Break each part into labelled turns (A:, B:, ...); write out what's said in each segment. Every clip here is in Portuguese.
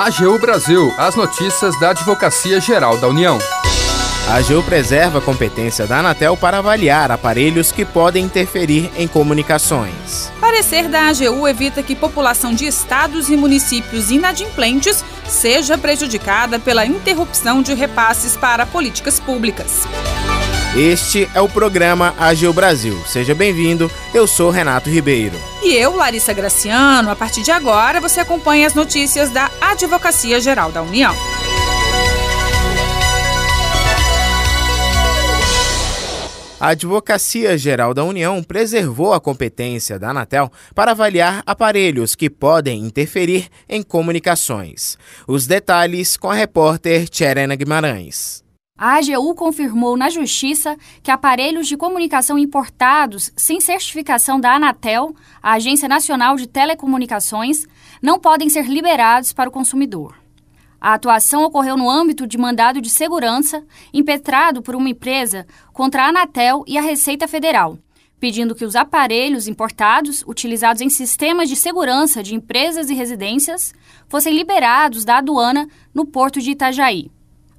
A: AGU Brasil, as notícias da Advocacia Geral da União.
B: A AGU preserva a competência da Anatel para avaliar aparelhos que podem interferir em comunicações.
C: Parecer da AGU evita que população de estados e municípios inadimplentes seja prejudicada pela interrupção de repasses para políticas públicas.
B: Este é o programa AGU Brasil. Seja bem-vindo, eu sou Renato Ribeiro.
C: E eu, Larissa Graciano. A partir de agora, você acompanha as notícias da Advocacia Geral da União.
B: A Advocacia Geral da União preservou a competência da Anatel para avaliar aparelhos que podem interferir em comunicações. Os detalhes com a repórter Tcherena Guimarães.
D: A AGU confirmou na Justiça que aparelhos de comunicação importados sem certificação da Anatel, a Agência Nacional de Telecomunicações, não podem ser liberados para o consumidor. A atuação ocorreu no âmbito de mandado de segurança impetrado por uma empresa contra a Anatel e a Receita Federal, pedindo que os aparelhos importados utilizados em sistemas de segurança de empresas e residências fossem liberados da aduana no porto de Itajaí.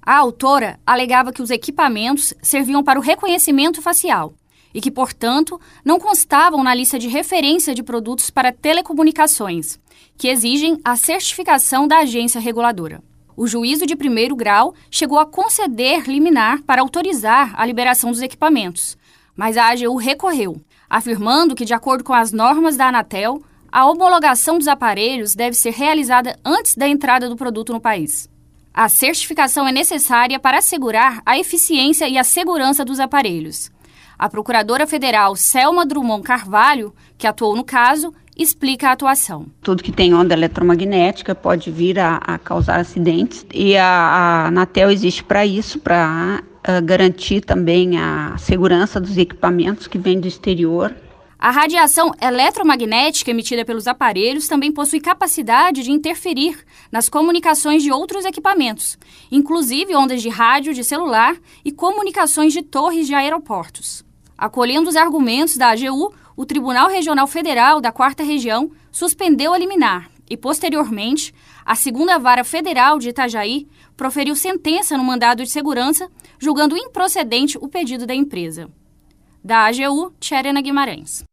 D: A autora alegava que os equipamentos serviam para o reconhecimento facial e que, portanto, não constavam na lista de referência de produtos para telecomunicações, que exigem a certificação da agência reguladora. O juízo de primeiro grau chegou a conceder liminar para autorizar a liberação dos equipamentos, mas a AGU recorreu, afirmando que, de acordo com as normas da Anatel, a homologação dos aparelhos deve ser realizada antes da entrada do produto no país. A certificação é necessária para assegurar a eficiência e a segurança dos aparelhos. A procuradora federal Selma Drummond Carvalho, que atuou no caso, explica a atuação.
E: Tudo que tem onda eletromagnética pode vir a, a causar acidentes e a, a Anatel existe para isso, para uh, garantir também a segurança dos equipamentos que vêm do exterior.
D: A radiação eletromagnética emitida pelos aparelhos também possui capacidade de interferir nas comunicações de outros equipamentos, inclusive ondas de rádio de celular e comunicações de torres de aeroportos. Acolhendo os argumentos da AGU, o Tribunal Regional Federal da Quarta Região suspendeu a liminar e, posteriormente, a Segunda Vara Federal de Itajaí proferiu sentença no mandado de segurança, julgando improcedente o pedido da empresa. Da AGU, Tcherena Guimarães.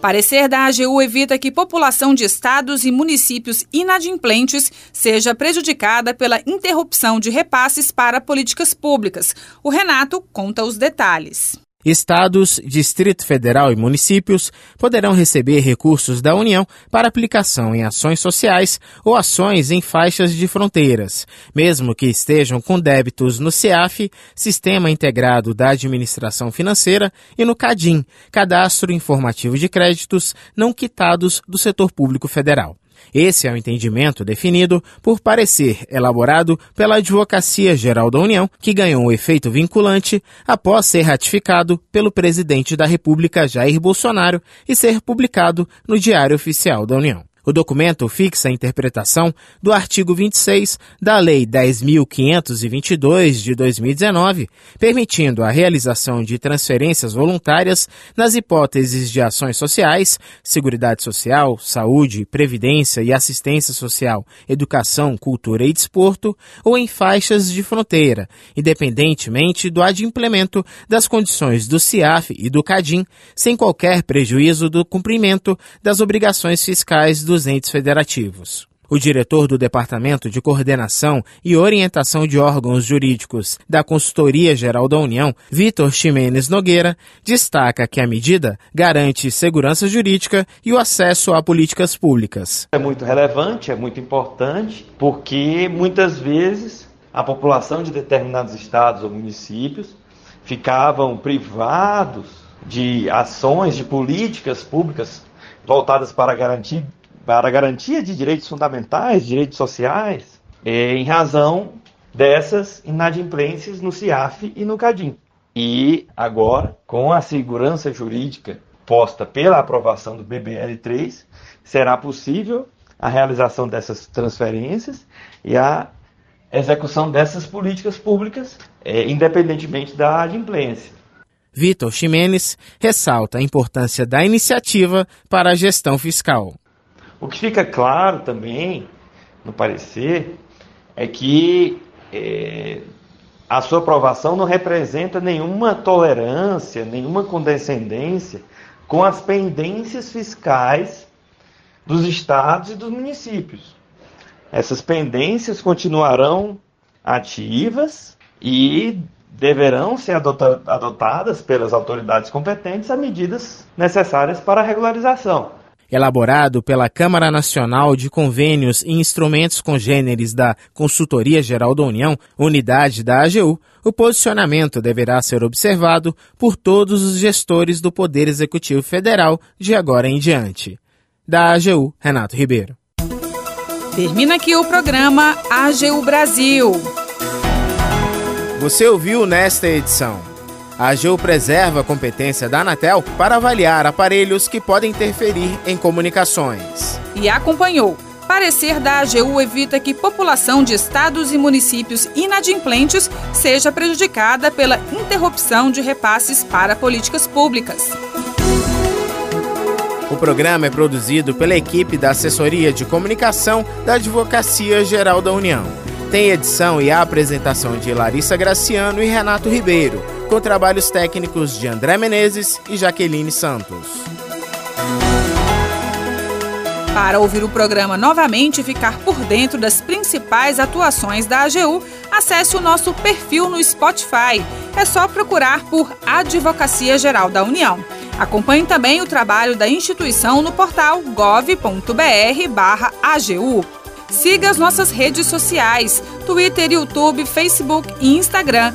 C: Parecer da AGU evita que população de estados e municípios inadimplentes seja prejudicada pela interrupção de repasses para políticas públicas. O Renato conta os detalhes.
B: Estados, Distrito Federal e municípios poderão receber recursos da União para aplicação em ações sociais ou ações em faixas de fronteiras, mesmo que estejam com débitos no CEAF, Sistema Integrado da Administração Financeira, e no CADIM, Cadastro Informativo de Créditos não quitados do setor público federal. Esse é o entendimento definido por parecer elaborado pela Advocacia Geral da União, que ganhou um efeito vinculante após ser ratificado pelo presidente da República Jair Bolsonaro e ser publicado no Diário Oficial da União. O documento fixa a interpretação do artigo 26 da Lei 10.522 de 2019, permitindo a realização de transferências voluntárias nas hipóteses de ações sociais, seguridade social, saúde, previdência e assistência social, educação, cultura e desporto, ou em faixas de fronteira, independentemente do adimplemento das condições do CIAF e do CADIM, sem qualquer prejuízo do cumprimento das obrigações fiscais dos entes federativos. O diretor do Departamento de Coordenação e Orientação de Órgãos Jurídicos da Consultoria Geral da União, Vitor Ximenes Nogueira, destaca que a medida garante segurança jurídica e o acesso a políticas públicas.
F: É muito relevante, é muito importante, porque muitas vezes a população de determinados estados ou municípios ficavam privados de ações, de políticas públicas voltadas para garantir para garantia de direitos fundamentais, direitos sociais, é, em razão dessas inadimplências no CIAF e no CADIM. E agora, com a segurança jurídica posta pela aprovação do BBL3, será possível a realização dessas transferências e a execução dessas políticas públicas, é, independentemente da adimplência.
B: Vitor Ximenes ressalta a importância da iniciativa para a gestão fiscal.
F: O que fica claro também no parecer é que é, a sua aprovação não representa nenhuma tolerância, nenhuma condescendência com as pendências fiscais dos estados e dos municípios. Essas pendências continuarão ativas e deverão ser adotadas pelas autoridades competentes as medidas necessárias para a regularização.
B: Elaborado pela Câmara Nacional de Convênios e Instrumentos Congêneres da Consultoria Geral da União, unidade da AGU, o posicionamento deverá ser observado por todos os gestores do Poder Executivo Federal de agora em diante. Da AGU, Renato Ribeiro.
C: Termina aqui o programa AGU Brasil.
B: Você ouviu nesta edição. A AGU preserva a competência da Anatel para avaliar aparelhos que podem interferir em comunicações.
C: E acompanhou. Parecer da AGU evita que população de estados e municípios inadimplentes seja prejudicada pela interrupção de repasses para políticas públicas.
B: O programa é produzido pela equipe da Assessoria de Comunicação da Advocacia Geral da União tem edição e apresentação de Larissa Graciano e Renato Ribeiro, com trabalhos técnicos de André Menezes e Jaqueline Santos.
C: Para ouvir o programa novamente e ficar por dentro das principais atuações da AGU, acesse o nosso perfil no Spotify. É só procurar por Advocacia Geral da União. Acompanhe também o trabalho da instituição no portal gov.br/agu. Siga as nossas redes sociais: Twitter, YouTube, Facebook e Instagram.